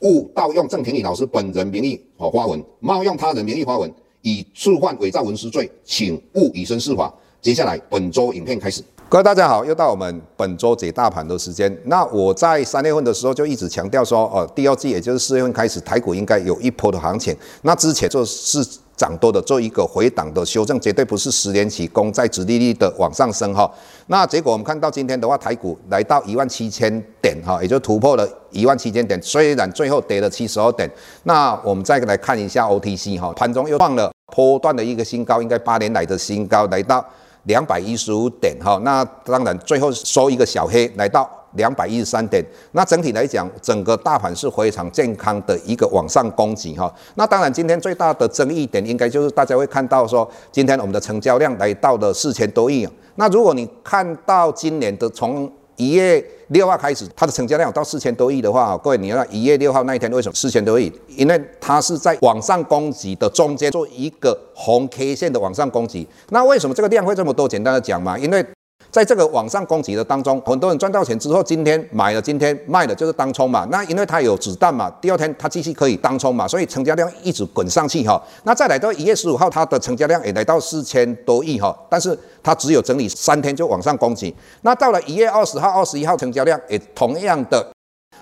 勿盗用郑庭宇老师本人名义和花文，冒用他人名义花文。以触犯伪造文书罪，请勿以身试法。接下来本周影片开始。各位大家好，又到我们本周解大盘的时间。那我在三月份的时候就一直强调说，呃，第二季也就是四月份开始，台股应该有一波的行情。那之前就是涨多的做一个回档的修正，绝对不是十年期公债殖利率的往上升哈。那结果我们看到今天的话，台股来到一万七千点哈，也就突破了一万七千点，虽然最后跌了七十二点。那我们再来看一下 OTC 哈，盘中又创了波段的一个新高，应该八年来的新高，来到两百一十五点哈。那当然最后收一个小黑，来到。两百一十三点，那整体来讲，整个大盘是非常健康的一个往上攻击哈。那当然，今天最大的争议点应该就是大家会看到说，今天我们的成交量来到了四千多亿。那如果你看到今年的从一月六号开始，它的成交量到四千多亿的话，各位，你要一月六号那一天为什么四千多亿？因为它是在往上攻击的中间做一个红 K 线的往上攻击。那为什么这个量会这么多？简单的讲嘛，因为。在这个往上攻击的当中，很多人赚到钱之后，今天买了，今天卖了，就是当冲嘛。那因为它有子弹嘛，第二天它继续可以当冲嘛，所以成交量一直滚上去哈。那再来到一月十五号，它的成交量也来到四千多亿哈，但是它只有整理三天就往上攻击。那到了一月二十号、二十一号，成交量也同样的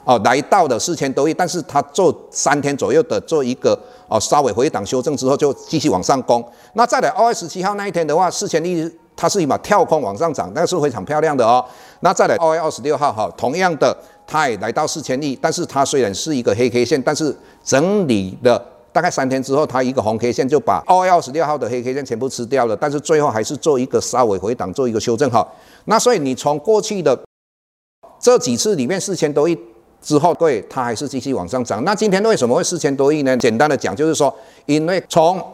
哦，来到了四千多亿，但是它做三天左右的做一个哦稍微回档修正之后，就继续往上攻。那再来二月十七号那一天的话，四千亿。它是一把跳空往上涨，那是非常漂亮的哦。那再来二月二十六号哈，同样的，它也来到四千亿，但是它虽然是一个黑 K 线，但是整理的大概三天之后，它一个红 K 线就把二月二十六号的黑 K 线全部吃掉了，但是最后还是做一个稍微回档，做一个修正哈。那所以你从过去的这几次里面四千多亿之后，对，它还是继续往上涨。那今天为什么会四千多亿呢？简单的讲就是说，因为从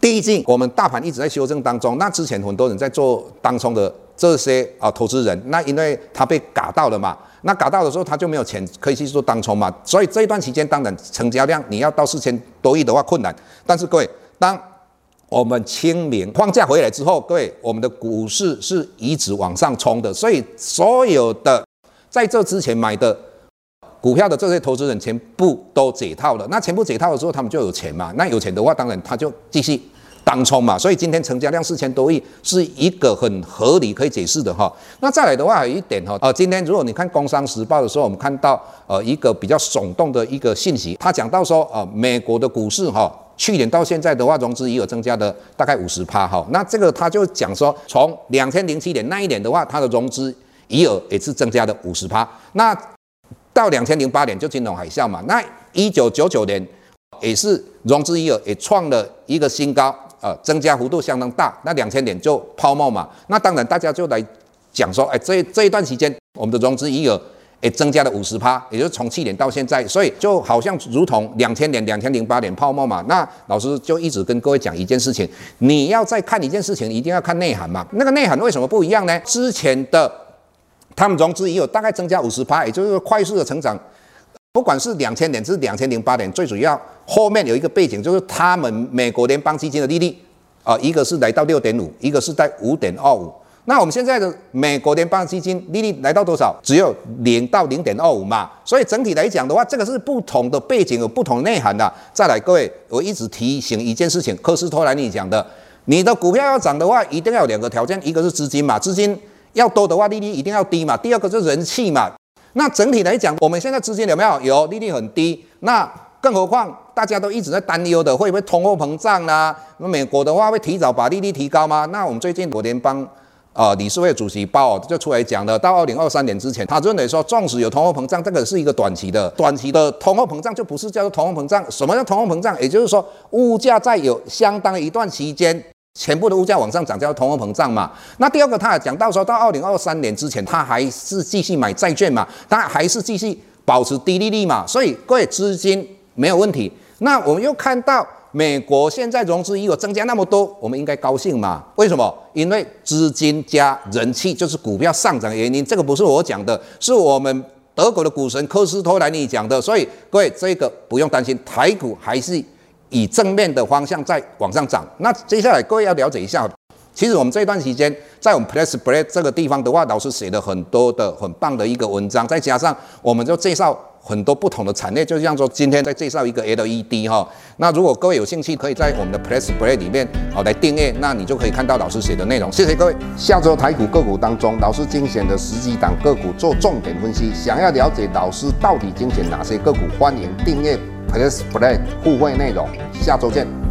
第一季，我们大盘一直在修正当中。那之前很多人在做当冲的这些啊投资人，那因为他被嘎到了嘛，那嘎到的时候他就没有钱可以去做当冲嘛，所以这一段期间当然成交量你要到四千多亿的话困难。但是各位，当我们清明放假回来之后，各位我们的股市是一直往上冲的，所以所有的在这之前买的。股票的这些投资人全部都解套了，那全部解套的时候，他们就有钱嘛。那有钱的话，当然他就继续当冲嘛。所以今天成交量四千多亿是一个很合理可以解释的哈。那再来的话，还有一点哈，呃，今天如果你看《工商时报》的时候，我们看到呃一个比较耸动的一个信息，他讲到说，呃，美国的股市哈，去年到现在的话，融资余额增加的大概五十趴哈。那这个他就讲说，从两千零七年那一年的话，它的融资余额也是增加的五十趴。那到两千零八年就金融海啸嘛，那一九九九年也是融资余额也创了一个新高，呃，增加幅度相当大。那两千年就泡沫嘛，那当然大家就来讲说，哎，这这一段时间我们的融资余额也增加了五十趴，也就是从去年到现在，所以就好像如同两千年、两千零八年泡沫嘛。那老师就一直跟各位讲一件事情，你要再看一件事情，一定要看内涵嘛。那个内涵为什么不一样呢？之前的。他们融资也有大概增加五十趴，也就是快速的成长。不管是两千年，至两千零八年，最主要后面有一个背景，就是他们美国联邦基金的利率啊，一个是来到六点五，一个是在五点二五。那我们现在的美国联邦基金利率来到多少？只有零到零点二五嘛。所以整体来讲的话，这个是不同的背景，有不同内涵的。再来，各位，我一直提醒一件事情，科斯托兰尼讲的，你的股票要涨的话，一定要有两个条件，一个是资金嘛，资金。要多的话，利率一定要低嘛。第二个是人气嘛。那整体来讲，我们现在资金有没有？有，利率很低。那更何况大家都一直在担忧的，会不会通货膨胀啦？那美国的话会提早把利率提高吗？那我们最近国联邦呃理事会主席鲍尔就出来讲了，到二零二三年之前，他认为说，纵使有通货膨胀，这个是一个短期的，短期的通货膨胀就不是叫做通货膨胀。什么叫通货膨胀？也就是说，物价在有相当一段期间。全部的物价往上涨叫通货膨胀嘛？那第二个，他也讲到说，到二零二三年之前，他还是继续买债券嘛？他还是继续保持低利率嘛？所以各位资金没有问题。那我们又看到美国现在融资余额增加那么多，我们应该高兴嘛？为什么？因为资金加人气就是股票上涨的原因。这个不是我讲的，是我们德国的股神科斯托兰尼讲的。所以各位，这个不用担心，台股还是以正面的方向在往上涨。那接下来各位要了解一下。其实我们这段时间在我们 Press Play 这个地方的话，老师写了很多的很棒的一个文章，再加上我们就介绍很多不同的产业，就像说今天在介绍一个 LED 哈。那如果各位有兴趣，可以在我们的 Press Play 里面好来订阅，那你就可以看到老师写的内容。谢谢各位。下周台股个股当中，老师精选的十几档个股做重点分析。想要了解老师到底精选哪些个股，欢迎订阅 Play，Play，互惠内容。下周见。